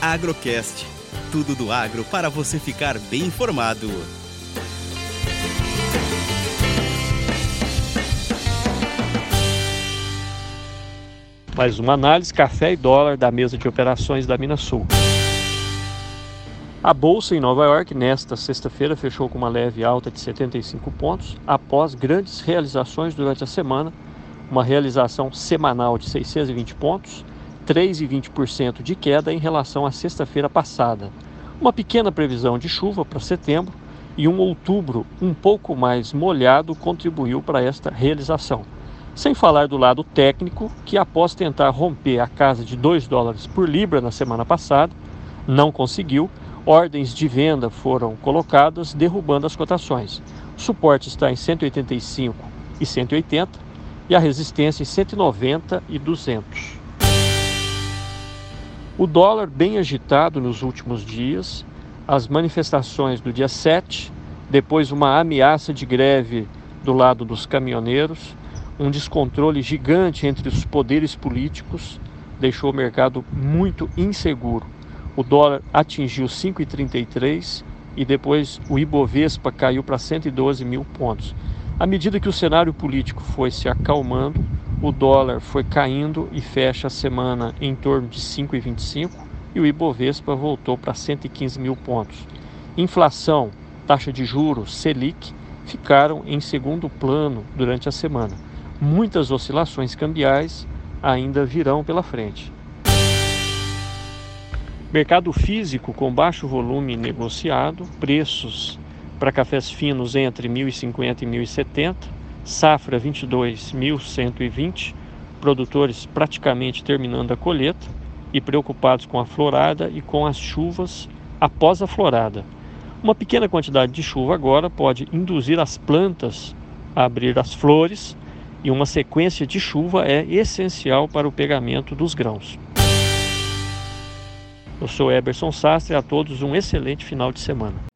Agrocast. Tudo do agro para você ficar bem informado. Mais uma análise café e dólar da mesa de operações da Minas Sul. A bolsa em Nova York nesta sexta-feira fechou com uma leve alta de 75 pontos após grandes realizações durante a semana, uma realização semanal de 620 pontos, 3,20% de queda em relação à sexta-feira passada. Uma pequena previsão de chuva para setembro e um outubro um pouco mais molhado contribuiu para esta realização. Sem falar do lado técnico, que após tentar romper a casa de 2 dólares por libra na semana passada, não conseguiu, ordens de venda foram colocadas, derrubando as cotações. O suporte está em 185 e 180 e a resistência em 190 e 200. O dólar bem agitado nos últimos dias, as manifestações do dia 7, depois uma ameaça de greve do lado dos caminhoneiros, um descontrole gigante entre os poderes políticos deixou o mercado muito inseguro. O dólar atingiu 5,33 e depois o Ibovespa caiu para 112 mil pontos. À medida que o cenário político foi se acalmando, o dólar foi caindo e fecha a semana em torno de 5,25 e o Ibovespa voltou para 115 mil pontos. Inflação, taxa de juros, Selic, ficaram em segundo plano durante a semana muitas oscilações cambiais ainda virão pela frente. Mercado físico com baixo volume negociado, preços para cafés finos entre 1.050 e 1.070, safra 22.120, produtores praticamente terminando a colheita e preocupados com a florada e com as chuvas após a florada. Uma pequena quantidade de chuva agora pode induzir as plantas a abrir as flores e uma sequência de chuva é essencial para o pegamento dos grãos. Eu sou Eberson Sastre a todos um excelente final de semana.